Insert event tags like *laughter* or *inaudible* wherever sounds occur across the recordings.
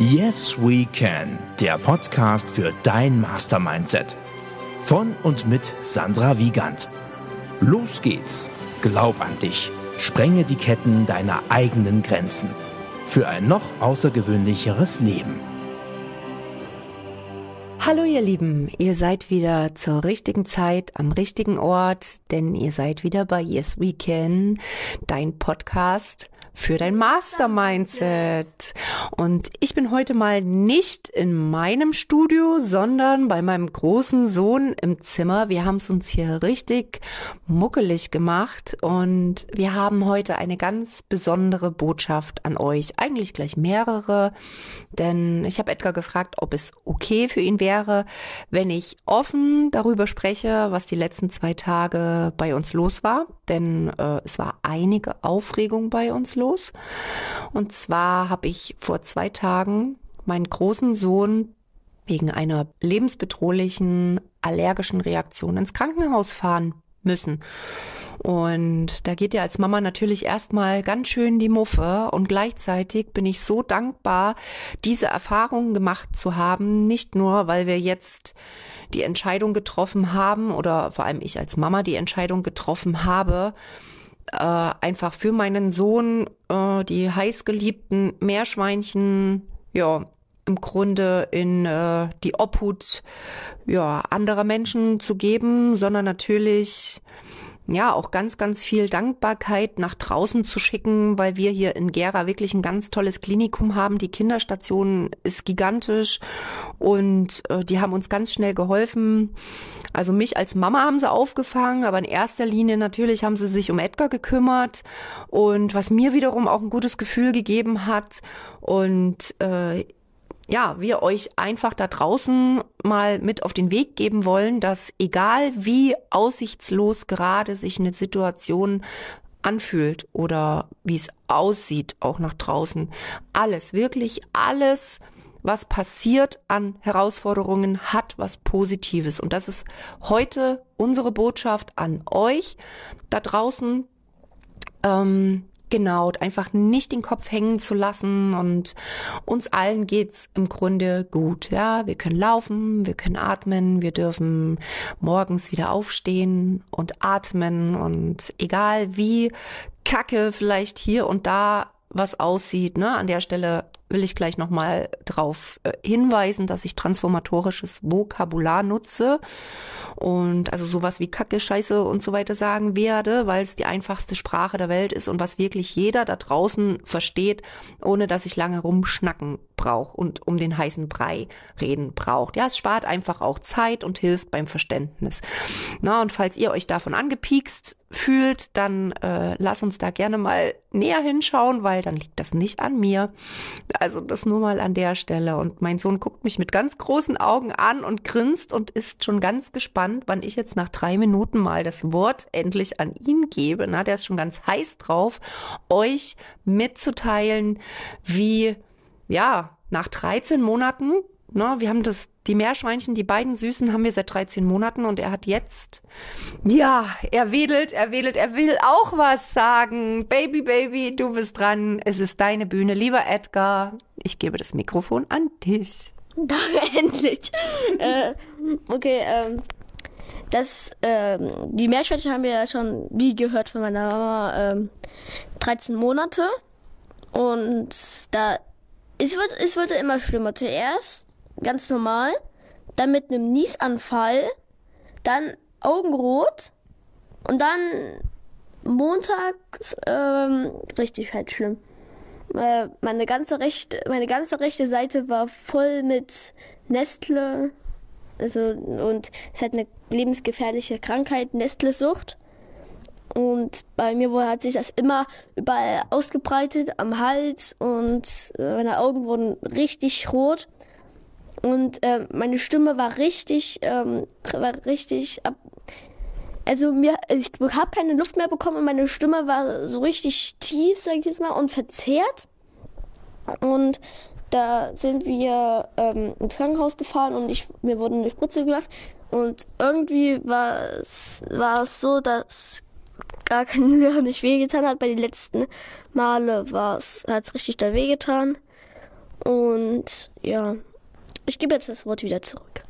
Yes We Can, der Podcast für dein Mastermindset. Von und mit Sandra Wiegand. Los geht's. Glaub an dich. Sprenge die Ketten deiner eigenen Grenzen. Für ein noch außergewöhnlicheres Leben. Hallo ihr Lieben, ihr seid wieder zur richtigen Zeit am richtigen Ort, denn ihr seid wieder bei Yes We Can, dein Podcast für dein Master-Mindset. Und ich bin heute mal nicht in meinem Studio, sondern bei meinem großen Sohn im Zimmer. Wir haben es uns hier richtig muckelig gemacht und wir haben heute eine ganz besondere Botschaft an euch. Eigentlich gleich mehrere, denn ich habe Edgar gefragt, ob es okay für ihn wäre, wenn ich offen darüber spreche, was die letzten zwei Tage bei uns los war. Denn äh, es war einige Aufregung bei uns los los. Und zwar habe ich vor zwei Tagen meinen großen Sohn wegen einer lebensbedrohlichen allergischen Reaktion ins Krankenhaus fahren müssen. Und da geht ja als Mama natürlich erstmal ganz schön die Muffe und gleichzeitig bin ich so dankbar, diese Erfahrungen gemacht zu haben, nicht nur, weil wir jetzt die Entscheidung getroffen haben oder vor allem ich als Mama die Entscheidung getroffen habe, äh, einfach für meinen Sohn äh, die heißgeliebten Meerschweinchen, ja, im Grunde in äh, die Obhut ja, anderer Menschen zu geben, sondern natürlich ja, auch ganz, ganz viel Dankbarkeit nach draußen zu schicken, weil wir hier in Gera wirklich ein ganz tolles Klinikum haben. Die Kinderstation ist gigantisch und äh, die haben uns ganz schnell geholfen. Also mich als Mama haben sie aufgefangen, aber in erster Linie natürlich haben sie sich um Edgar gekümmert und was mir wiederum auch ein gutes Gefühl gegeben hat. Und äh, ja, wir euch einfach da draußen mal mit auf den Weg geben wollen, dass egal wie aussichtslos gerade sich eine Situation anfühlt oder wie es aussieht, auch nach draußen, alles, wirklich alles, was passiert an Herausforderungen, hat was Positives. Und das ist heute unsere Botschaft an euch da draußen. Ähm, Genau, einfach nicht den Kopf hängen zu lassen und uns allen geht's im Grunde gut. Ja, wir können laufen, wir können atmen, wir dürfen morgens wieder aufstehen und atmen und egal wie kacke vielleicht hier und da was aussieht, ne, an der Stelle will ich gleich nochmal darauf äh, hinweisen, dass ich transformatorisches Vokabular nutze und also sowas wie Kacke, Scheiße und so weiter sagen werde, weil es die einfachste Sprache der Welt ist und was wirklich jeder da draußen versteht, ohne dass ich lange rumschnacken brauche und um den heißen Brei reden braucht. Ja, es spart einfach auch Zeit und hilft beim Verständnis. Na, und falls ihr euch davon angepiekst fühlt, dann äh, lass uns da gerne mal näher hinschauen, weil dann liegt das nicht an mir. Also das nur mal an der Stelle. Und mein Sohn guckt mich mit ganz großen Augen an und grinst und ist schon ganz gespannt, wann ich jetzt nach drei Minuten mal das Wort endlich an ihn gebe. Na, der ist schon ganz heiß drauf, euch mitzuteilen, wie, ja, nach 13 Monaten Ne, wir haben das, die Meerschweinchen, die beiden Süßen haben wir seit 13 Monaten und er hat jetzt, ja, er wedelt, er wedelt, er will auch was sagen. Baby, Baby, du bist dran. Es ist deine Bühne. Lieber Edgar, ich gebe das Mikrofon an dich. *laughs* Danke, endlich. *laughs* äh, okay, ähm, das, ähm, die Meerschweinchen haben wir ja schon, wie gehört von meiner Mama, ähm, 13 Monate. Und da, es wird, es wurde immer schlimmer. Zuerst ganz normal, dann mit einem Niesanfall, dann Augenrot und dann montags ähm, richtig halt schlimm. Äh, meine ganze rechte, meine ganze rechte Seite war voll mit Nestle, also und es hat eine lebensgefährliche Krankheit, Nestlesucht. Und bei mir hat sich das immer überall ausgebreitet, am Hals und äh, meine Augen wurden richtig rot. Und äh, meine Stimme war richtig, ähm, war richtig ab. Also mir, ich habe keine Luft mehr bekommen und meine Stimme war so richtig tief, sag ich jetzt mal, und verzerrt. Und da sind wir ähm, ins Krankenhaus gefahren und ich, mir wurde eine Spritze gemacht. Und irgendwie war es, war es so, dass *laughs* gar nicht wehgetan hat. Bei den letzten Male war es, hat es richtig da wehgetan. Und ja, ich gebe jetzt das Wort wieder zurück.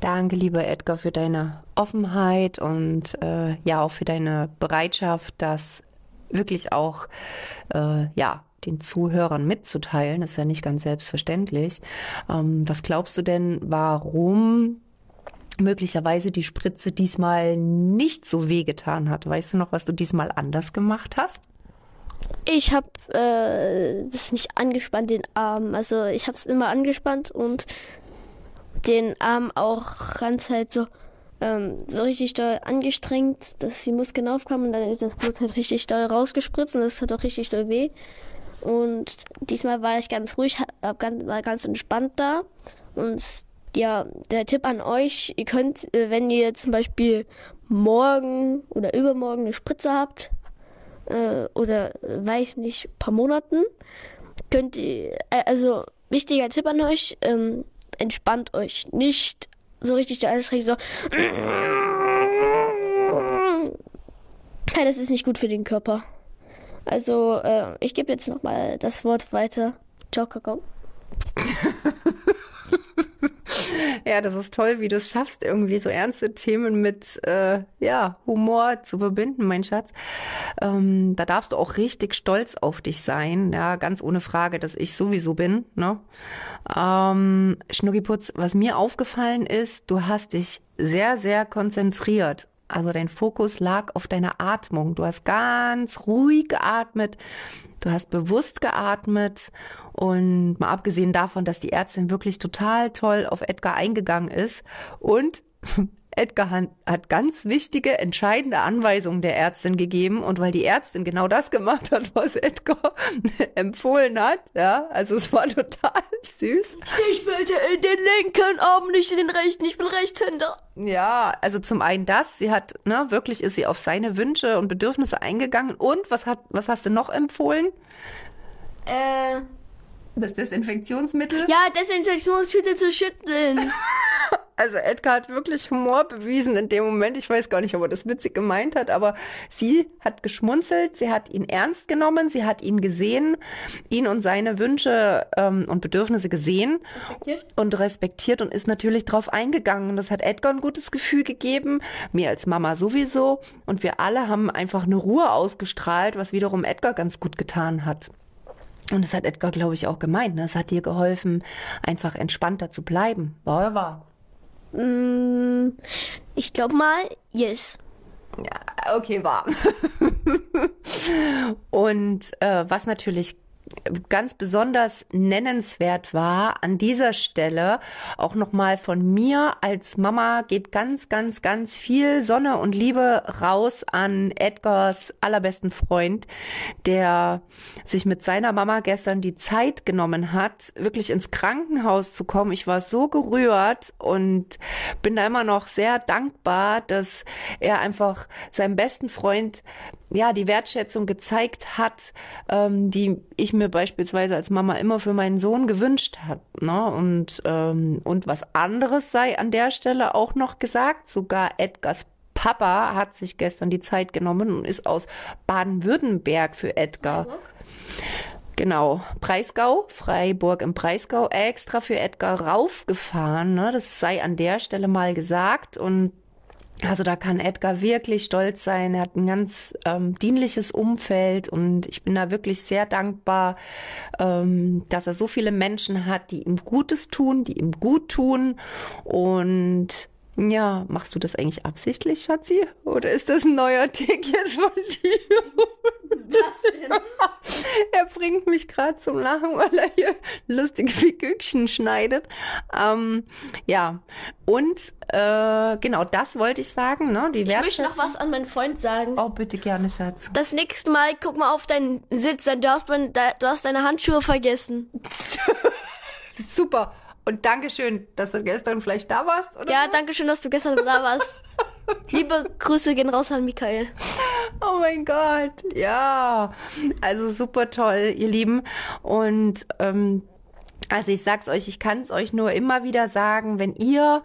Danke, lieber Edgar, für deine Offenheit und äh, ja auch für deine Bereitschaft, das wirklich auch äh, ja den Zuhörern mitzuteilen. Das ist ja nicht ganz selbstverständlich. Ähm, was glaubst du denn, warum möglicherweise die Spritze diesmal nicht so wehgetan hat? Weißt du noch, was du diesmal anders gemacht hast? Ich habe äh, das nicht angespannt, den Arm. Also ich habe es immer angespannt und den Arm auch ganz halt so ähm, so richtig doll angestrengt, dass die Muskeln aufkamen und dann ist das Blut halt richtig doll rausgespritzt und das hat auch richtig doll weh. Und diesmal war ich ganz ruhig, hab ganz, war ganz entspannt da. Und ja, der Tipp an euch, ihr könnt, äh, wenn ihr zum Beispiel morgen oder übermorgen eine Spritze habt, äh, oder weiß nicht, paar Monaten, könnt ihr, äh, also wichtiger Tipp an euch, ähm, entspannt euch nicht so richtig der anstrengend so. *sniffs* das ist nicht gut für den Körper. Also, äh, ich gebe jetzt nochmal das Wort weiter. Ciao, Kakao. *laughs* *laughs* ja, das ist toll, wie du es schaffst, irgendwie so ernste Themen mit äh, ja, Humor zu verbinden, mein Schatz. Ähm, da darfst du auch richtig stolz auf dich sein, ja, ganz ohne Frage, dass ich sowieso bin. Ne? Ähm, Schnuckiputz, was mir aufgefallen ist, du hast dich sehr, sehr konzentriert also dein Fokus lag auf deiner Atmung. Du hast ganz ruhig geatmet, du hast bewusst geatmet und mal abgesehen davon, dass die Ärztin wirklich total toll auf Edgar eingegangen ist und Edgar hat ganz wichtige, entscheidende Anweisungen der Ärztin gegeben und weil die Ärztin genau das gemacht hat, was Edgar *laughs* empfohlen hat, ja, also es war total *laughs* süß. Ich bitte in den linken Arm, nicht in den rechten, ich bin Rechtshänder. Ja, also zum einen das, sie hat, ne, wirklich ist sie auf seine Wünsche und Bedürfnisse eingegangen und was hat, was hast du noch empfohlen? Äh, das Desinfektionsmittel? Ja, Desinfektionsmittel zu schütteln. *laughs* Also Edgar hat wirklich Humor bewiesen in dem Moment. Ich weiß gar nicht, ob er das witzig gemeint hat, aber sie hat geschmunzelt, sie hat ihn ernst genommen, sie hat ihn gesehen, ihn und seine Wünsche ähm, und Bedürfnisse gesehen respektiert. und respektiert und ist natürlich drauf eingegangen. Und das hat Edgar ein gutes Gefühl gegeben, mir als Mama sowieso. Und wir alle haben einfach eine Ruhe ausgestrahlt, was wiederum Edgar ganz gut getan hat. Und das hat Edgar, glaube ich, auch gemeint. Ne? Es hat dir geholfen, einfach entspannter zu bleiben. War war. Mm, ich glaube mal, yes. Ja, okay, war. *laughs* Und äh, was natürlich ganz besonders nennenswert war an dieser Stelle auch nochmal von mir als Mama geht ganz, ganz, ganz viel Sonne und Liebe raus an Edgars allerbesten Freund, der sich mit seiner Mama gestern die Zeit genommen hat, wirklich ins Krankenhaus zu kommen. Ich war so gerührt und bin da immer noch sehr dankbar, dass er einfach seinem besten Freund ja, die Wertschätzung gezeigt hat, ähm, die ich mir beispielsweise als Mama immer für meinen Sohn gewünscht hat. Ne? Und, ähm, und was anderes sei an der Stelle auch noch gesagt. Sogar Edgars Papa hat sich gestern die Zeit genommen und ist aus Baden-Württemberg für Edgar. Genau, Breisgau, Freiburg im Breisgau, extra für Edgar raufgefahren. Ne? Das sei an der Stelle mal gesagt. Und also da kann Edgar wirklich stolz sein. Er hat ein ganz ähm, dienliches Umfeld und ich bin da wirklich sehr dankbar, ähm, dass er so viele Menschen hat, die ihm Gutes tun, die ihm gut tun und ja, machst du das eigentlich absichtlich, Schatzi? Oder ist das ein neuer Tick jetzt von dir? Was denn? *laughs* er bringt mich gerade zum Lachen, weil er hier lustige Figürchen schneidet. Ähm, ja, und äh, genau das wollte ich sagen. Ne? Die ich möchte noch was an meinen Freund sagen. Oh, bitte gerne, Schatz. Das nächste Mal, guck mal auf deinen Sitz, denn du hast, mein, du hast deine Handschuhe vergessen. *laughs* Super. Und Dankeschön, dass du gestern vielleicht da warst, oder? Ja? Dankeschön, dass du gestern da warst. *laughs* Liebe Grüße gehen raus an Michael. Oh mein Gott, ja. Also super toll, ihr Lieben. Und ähm, Also ich sag's euch, ich kann es euch nur immer wieder sagen, wenn ihr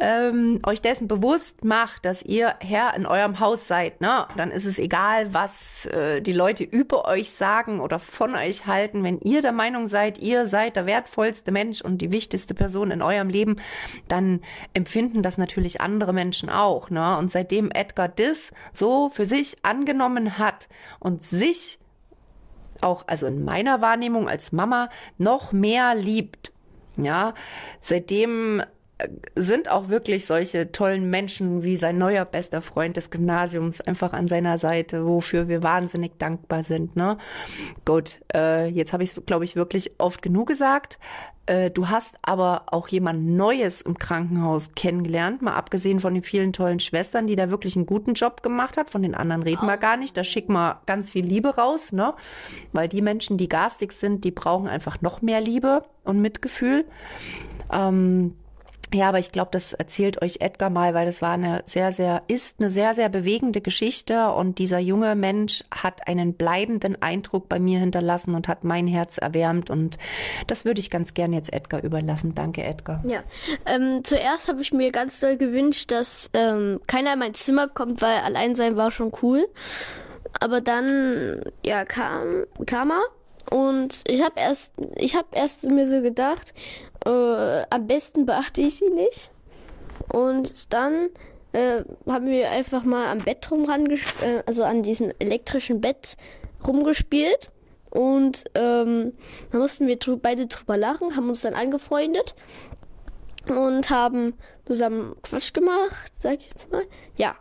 ähm, euch dessen bewusst macht, dass ihr Herr in eurem Haus seid, ne, dann ist es egal, was äh, die Leute über euch sagen oder von euch halten. Wenn ihr der Meinung seid, ihr seid der wertvollste Mensch und die wichtigste Person in eurem Leben, dann empfinden das natürlich andere Menschen auch. Ne? Und seitdem Edgar Diss so für sich angenommen hat und sich auch, also in meiner Wahrnehmung als Mama, noch mehr liebt. Ja, seitdem sind auch wirklich solche tollen Menschen wie sein neuer bester Freund des Gymnasiums einfach an seiner Seite, wofür wir wahnsinnig dankbar sind. Ne? Gut, äh, jetzt habe ich es, glaube ich, wirklich oft genug gesagt. Äh, du hast aber auch jemand Neues im Krankenhaus kennengelernt, mal abgesehen von den vielen tollen Schwestern, die da wirklich einen guten Job gemacht hat. Von den anderen reden wir gar nicht. Da schicken wir ganz viel Liebe raus, ne? Weil die Menschen, die garstig sind, die brauchen einfach noch mehr Liebe und Mitgefühl. Ähm, ja, aber ich glaube, das erzählt euch Edgar mal, weil das war eine sehr, sehr, ist eine sehr, sehr bewegende Geschichte und dieser junge Mensch hat einen bleibenden Eindruck bei mir hinterlassen und hat mein Herz erwärmt und das würde ich ganz gern jetzt Edgar überlassen. Danke, Edgar. Ja, ähm, zuerst habe ich mir ganz doll gewünscht, dass ähm, keiner in mein Zimmer kommt, weil allein sein war schon cool. Aber dann, ja, kam, kam er und ich habe erst, ich habe erst mir so gedacht, äh, am besten beachte ich sie nicht. Und dann äh, haben wir einfach mal am Bett rum äh, also an diesem elektrischen Bett rumgespielt. Und ähm, da mussten wir beide drüber lachen, haben uns dann angefreundet und haben zusammen Quatsch gemacht, sag ich jetzt mal. Ja,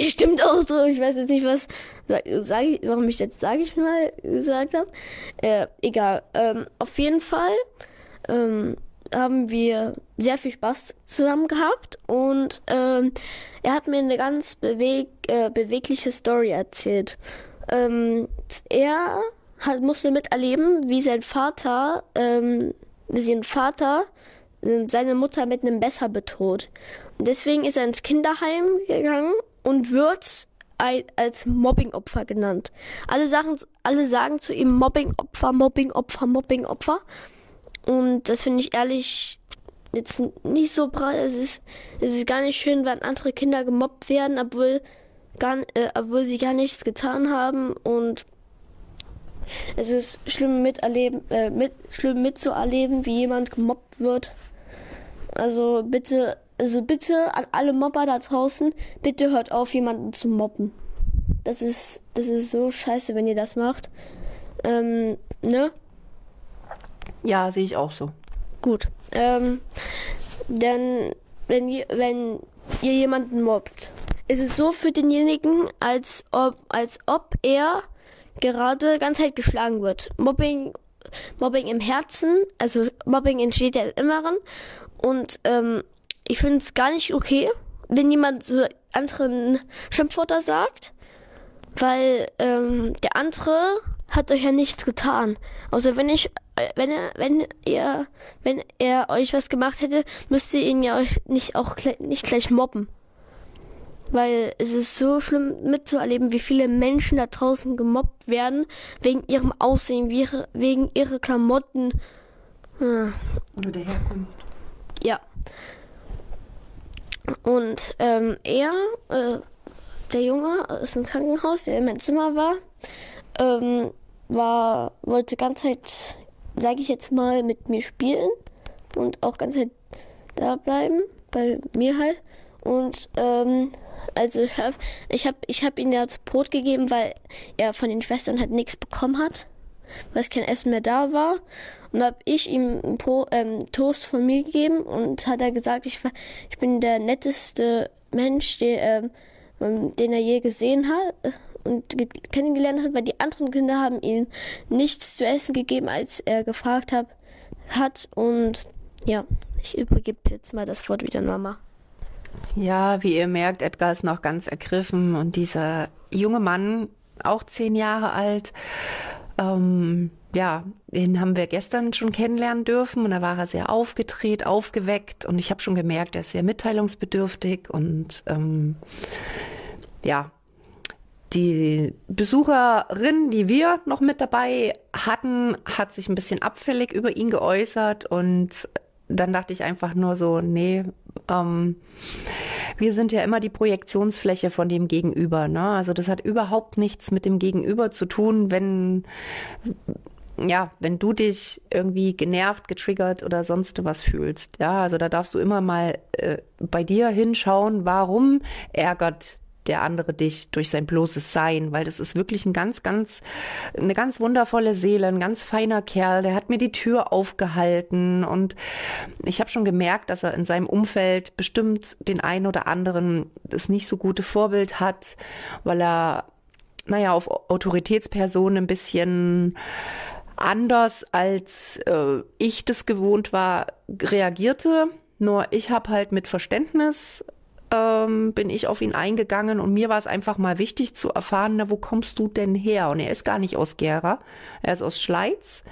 *laughs* stimmt auch so. Ich weiß jetzt nicht, was sag, sag ich, warum ich jetzt sage ich mal gesagt habe. Äh, egal. Ähm, auf jeden Fall ähm, haben wir sehr viel Spaß zusammen gehabt und ähm, er hat mir eine ganz beweg äh, bewegliche Story erzählt. Ähm, er hat, musste miterleben, wie sein Vater, ähm, sein Vater äh, seine Mutter mit einem Messer bedroht. Deswegen ist er ins Kinderheim gegangen und wird als Mobbingopfer genannt. Alle sagen, alle sagen zu ihm Mobbingopfer, Mobbingopfer, Mobbingopfer. Und das finde ich ehrlich jetzt nicht so brav. Es ist, es ist gar nicht schön, wenn andere Kinder gemobbt werden, obwohl, gar, äh, obwohl sie gar nichts getan haben. Und es ist schlimm miterleben, äh, mit, schlimm mitzuerleben, wie jemand gemobbt wird. Also bitte, also bitte an alle Mobber da draußen, bitte hört auf, jemanden zu mobben. Das ist, das ist so scheiße, wenn ihr das macht. Ähm, ne? Ja, sehe ich auch so. Gut. Ähm, denn wenn wenn ihr jemanden mobbt, ist es so für denjenigen, als ob, als ob er gerade ganz halt geschlagen wird. Mobbing, Mobbing im Herzen, also Mobbing entsteht ja im Inneren. Und ähm, ich finde es gar nicht okay, wenn jemand so anderen Schimpfwörter sagt, weil ähm, der andere hat euch ja nichts getan. Außer wenn ich wenn er, wenn er, wenn er euch was gemacht hätte, müsst ihr ihn ja euch nicht auch nicht gleich mobben. Weil es ist so schlimm mitzuerleben, wie viele Menschen da draußen gemobbt werden, wegen ihrem Aussehen, wegen ihrer Klamotten. Hm. Oder der Herkunft. Ja. Und ähm, er, äh, der Junge ist im Krankenhaus, der in meinem Zimmer war, ähm, war, wollte ganz halt sage ich jetzt mal, mit mir spielen und auch ganz halt da bleiben, bei mir halt. Und ähm, also ich habe ich hab, ich hab ihm ja Brot gegeben, weil er von den Schwestern halt nichts bekommen hat, weil es kein Essen mehr da war. Und habe ich ihm po, ähm, Toast von mir gegeben und hat er gesagt, ich, ich bin der netteste Mensch, den, ähm, den er je gesehen hat und kennengelernt hat, weil die anderen Kinder haben ihm nichts zu essen gegeben, als er gefragt hat. hat. Und ja, ich übergebe jetzt mal das Wort wieder an Mama. Ja, wie ihr merkt, Edgar ist noch ganz ergriffen und dieser junge Mann, auch zehn Jahre alt, ähm, ja, den haben wir gestern schon kennenlernen dürfen und da war er sehr aufgedreht, aufgeweckt und ich habe schon gemerkt, er ist sehr mitteilungsbedürftig und ähm, ja, die Besucherin, die wir noch mit dabei hatten, hat sich ein bisschen abfällig über ihn geäußert und dann dachte ich einfach nur so, nee, ähm, wir sind ja immer die Projektionsfläche von dem Gegenüber. Ne? Also das hat überhaupt nichts mit dem Gegenüber zu tun, wenn ja, wenn du dich irgendwie genervt, getriggert oder sonst was fühlst. Ja, also da darfst du immer mal äh, bei dir hinschauen, warum ärgert der andere dich durch sein bloßes Sein, weil das ist wirklich ein ganz, ganz, eine ganz wundervolle Seele, ein ganz feiner Kerl, der hat mir die Tür aufgehalten und ich habe schon gemerkt, dass er in seinem Umfeld bestimmt den einen oder anderen das nicht so gute Vorbild hat, weil er, naja, auf Autoritätspersonen ein bisschen anders als äh, ich das gewohnt war, reagierte. Nur ich habe halt mit Verständnis ähm, bin ich auf ihn eingegangen und mir war es einfach mal wichtig zu erfahren, na, wo kommst du denn her? Und er ist gar nicht aus Gera, er ist aus Schleiz.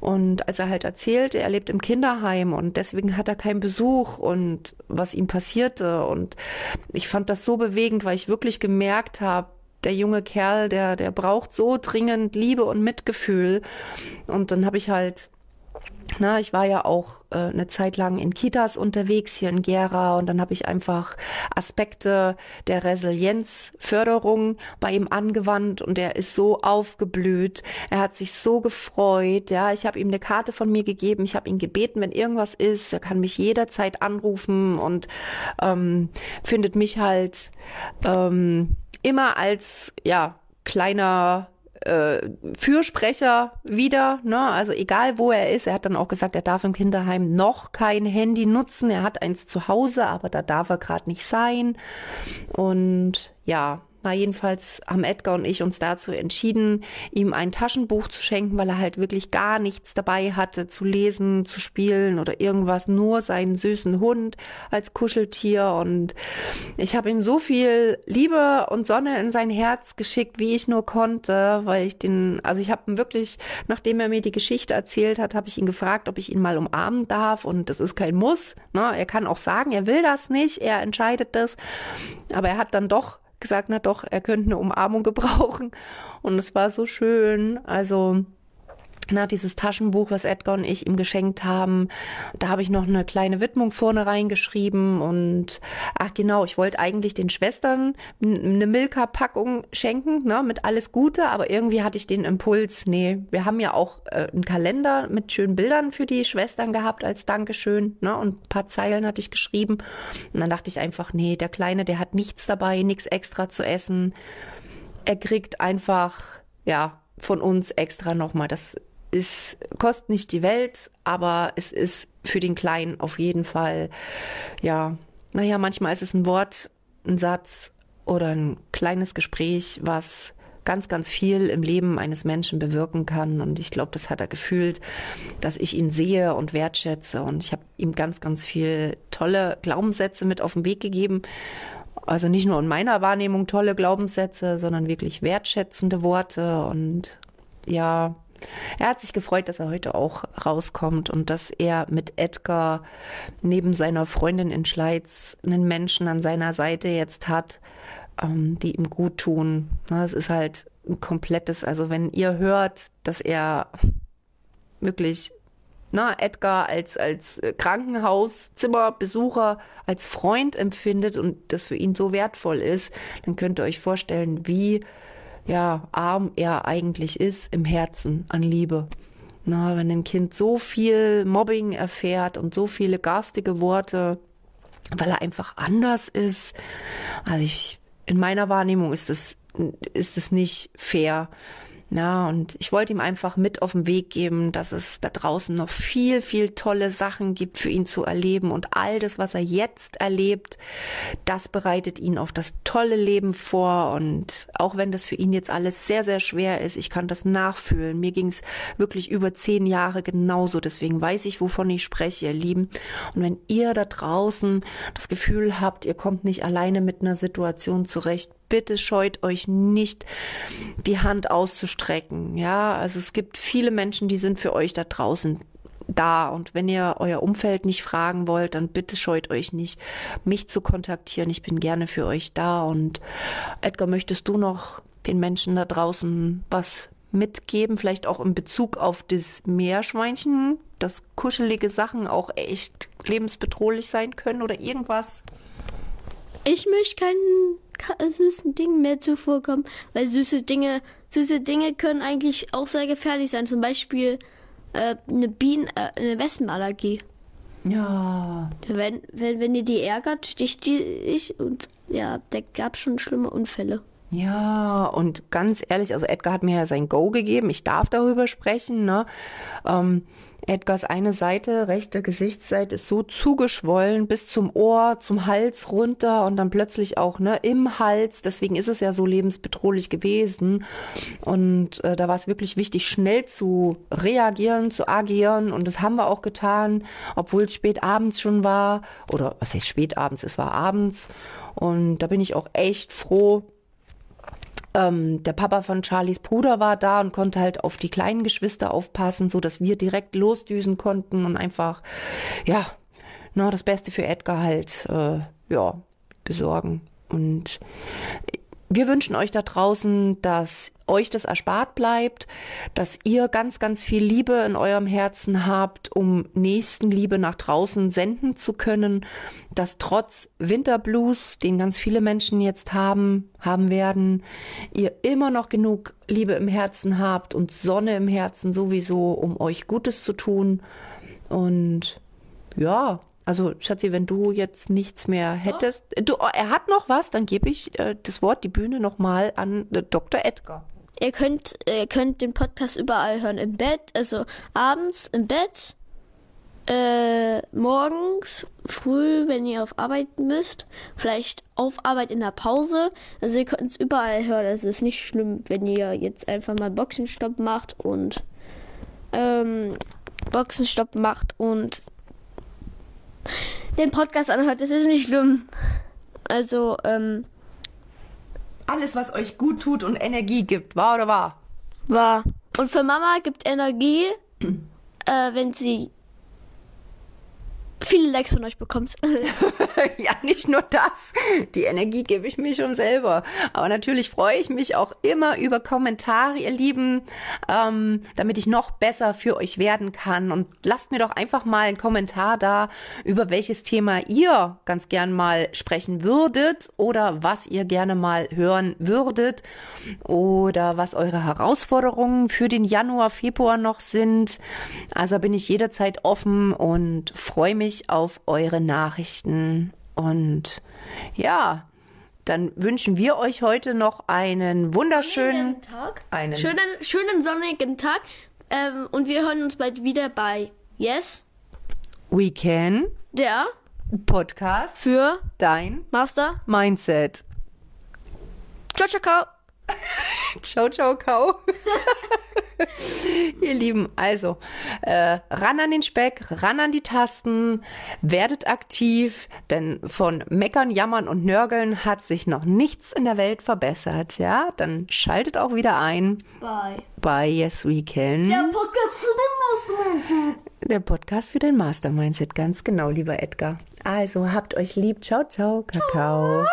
Und als er halt erzählt, er lebt im Kinderheim und deswegen hat er keinen Besuch und was ihm passierte. Und ich fand das so bewegend, weil ich wirklich gemerkt habe, der junge Kerl, der, der braucht so dringend Liebe und Mitgefühl. Und dann habe ich halt na, ich war ja auch äh, eine Zeit lang in Kitas unterwegs hier in Gera und dann habe ich einfach Aspekte der Resilienzförderung bei ihm angewandt und er ist so aufgeblüht. Er hat sich so gefreut. Ja, ich habe ihm eine Karte von mir gegeben. Ich habe ihn gebeten, wenn irgendwas ist, er kann mich jederzeit anrufen und ähm, findet mich halt ähm, immer als ja kleiner äh, Fürsprecher wieder, ne? Also egal wo er ist, er hat dann auch gesagt, er darf im Kinderheim noch kein Handy nutzen. Er hat eins zu Hause, aber da darf er gerade nicht sein. Und ja, na, jedenfalls haben Edgar und ich uns dazu entschieden, ihm ein Taschenbuch zu schenken, weil er halt wirklich gar nichts dabei hatte, zu lesen, zu spielen oder irgendwas, nur seinen süßen Hund als Kuscheltier. Und ich habe ihm so viel Liebe und Sonne in sein Herz geschickt, wie ich nur konnte, weil ich den, also ich habe ihn wirklich, nachdem er mir die Geschichte erzählt hat, habe ich ihn gefragt, ob ich ihn mal umarmen darf. Und das ist kein Muss. Ne? Er kann auch sagen, er will das nicht, er entscheidet das. Aber er hat dann doch gesagt, na doch, er könnte eine Umarmung *laughs* gebrauchen. Und es war so schön. Also, na, dieses Taschenbuch, was Edgar und ich ihm geschenkt haben, da habe ich noch eine kleine Widmung vorne reingeschrieben und ach genau, ich wollte eigentlich den Schwestern eine Milka-Packung schenken, ne, mit alles Gute, aber irgendwie hatte ich den Impuls, nee, wir haben ja auch äh, einen Kalender mit schönen Bildern für die Schwestern gehabt als Dankeschön, ne, und ein paar Zeilen hatte ich geschrieben. Und dann dachte ich einfach, nee, der Kleine, der hat nichts dabei, nichts extra zu essen, er kriegt einfach, ja, von uns extra nochmal das es kostet nicht die Welt, aber es ist für den Kleinen auf jeden Fall, ja, naja, manchmal ist es ein Wort, ein Satz oder ein kleines Gespräch, was ganz, ganz viel im Leben eines Menschen bewirken kann. Und ich glaube, das hat er gefühlt, dass ich ihn sehe und wertschätze. Und ich habe ihm ganz, ganz viel tolle Glaubenssätze mit auf den Weg gegeben. Also nicht nur in meiner Wahrnehmung tolle Glaubenssätze, sondern wirklich wertschätzende Worte und ja, er hat sich gefreut, dass er heute auch rauskommt und dass er mit Edgar neben seiner Freundin in Schleiz einen Menschen an seiner Seite jetzt hat, ähm, die ihm gut tun. Es ist halt ein komplettes, also wenn ihr hört, dass er wirklich na, Edgar als, als Krankenhauszimmerbesucher, als Freund empfindet und das für ihn so wertvoll ist, dann könnt ihr euch vorstellen, wie ja, arm er eigentlich ist im Herzen an Liebe. Na, wenn ein Kind so viel Mobbing erfährt und so viele garstige Worte, weil er einfach anders ist. Also ich, in meiner Wahrnehmung ist es, ist es nicht fair. Ja, und ich wollte ihm einfach mit auf den Weg geben, dass es da draußen noch viel, viel tolle Sachen gibt für ihn zu erleben. Und all das, was er jetzt erlebt, das bereitet ihn auf das tolle Leben vor. Und auch wenn das für ihn jetzt alles sehr, sehr schwer ist, ich kann das nachfühlen. Mir ging es wirklich über zehn Jahre genauso. Deswegen weiß ich, wovon ich spreche, ihr Lieben. Und wenn ihr da draußen das Gefühl habt, ihr kommt nicht alleine mit einer Situation zurecht, bitte scheut euch nicht, die Hand auszustrecken. Ja, also es gibt viele Menschen, die sind für euch da draußen da. Und wenn ihr euer Umfeld nicht fragen wollt, dann bitte scheut euch nicht, mich zu kontaktieren. Ich bin gerne für euch da. Und Edgar, möchtest du noch den Menschen da draußen was mitgeben, vielleicht auch in Bezug auf das Meerschweinchen, dass kuschelige Sachen auch echt lebensbedrohlich sein können oder irgendwas? Ich möchte keinen süßen Dingen mehr zuvorkommen, weil süße Dinge, süße Dinge können eigentlich auch sehr gefährlich sein. Zum Beispiel äh, eine Bienen, äh, eine Wespenallergie. Ja. Wenn, wenn, wenn ihr die ärgert, sticht die ich und ja, da gab schon schlimme Unfälle. Ja, und ganz ehrlich, also Edgar hat mir ja sein Go gegeben. Ich darf darüber sprechen. Ne? Ähm, Edgars eine Seite, rechte Gesichtsseite, ist so zugeschwollen bis zum Ohr, zum Hals runter und dann plötzlich auch ne, im Hals. Deswegen ist es ja so lebensbedrohlich gewesen. Und äh, da war es wirklich wichtig, schnell zu reagieren, zu agieren. Und das haben wir auch getan, obwohl es spät abends schon war. Oder was heißt spät abends? Es war abends. Und da bin ich auch echt froh, ähm, der Papa von Charlies Bruder war da und konnte halt auf die kleinen Geschwister aufpassen, so dass wir direkt losdüsen konnten und einfach, ja, na, das Beste für Edgar halt, äh, ja, besorgen. Und wir wünschen euch da draußen, dass euch das erspart bleibt, dass ihr ganz, ganz viel Liebe in eurem Herzen habt, um Nächstenliebe nach draußen senden zu können, dass trotz Winterblues, den ganz viele Menschen jetzt haben, haben werden, ihr immer noch genug Liebe im Herzen habt und Sonne im Herzen sowieso, um euch Gutes zu tun. Und ja, also Schatzi, wenn du jetzt nichts mehr hättest, du, oh, er hat noch was, dann gebe ich äh, das Wort, die Bühne nochmal an äh, Dr. Edgar. Ihr könnt, ihr könnt den Podcast überall hören. Im Bett, also abends im Bett, äh, morgens, früh, wenn ihr auf Arbeit müsst, vielleicht auf Arbeit in der Pause. Also ihr könnt es überall hören. Also es ist nicht schlimm, wenn ihr jetzt einfach mal Boxenstopp macht und ähm, Boxenstopp macht und den Podcast anhört. Das ist nicht schlimm. Also, ähm, Alles, was euch gut tut und Energie gibt, wahr oder wahr? War. Und für Mama gibt Energie, *clears throat* äh, wenn sie viele Likes von euch bekommt. *laughs* *laughs* ja, nicht nur das. Die Energie gebe ich mir schon selber. Aber natürlich freue ich mich auch immer über Kommentare, ihr Lieben, ähm, damit ich noch besser für euch werden kann. Und lasst mir doch einfach mal einen Kommentar da, über welches Thema ihr ganz gern mal sprechen würdet oder was ihr gerne mal hören würdet oder was eure Herausforderungen für den Januar, Februar noch sind. Also bin ich jederzeit offen und freue mich auf eure Nachrichten. Und ja, dann wünschen wir euch heute noch einen wunderschönen Tag. einen Schönen, schönen sonnigen Tag. Ähm, und wir hören uns bald wieder bei Yes, Weekend der Podcast für Dein Master. Mindset. Ciao, ciao, ciao. *laughs* Ciao, ciao, kau. *laughs* *laughs* Ihr Lieben, also äh, ran an den Speck, ran an die Tasten, werdet aktiv, denn von Meckern, Jammern und Nörgeln hat sich noch nichts in der Welt verbessert, ja? Dann schaltet auch wieder ein Bye. bei Yes We Can, Der Podcast für den Mastermind. der Podcast für den Mastermindset, ganz genau, lieber Edgar. Also habt euch lieb, ciao, ciao, Kakao.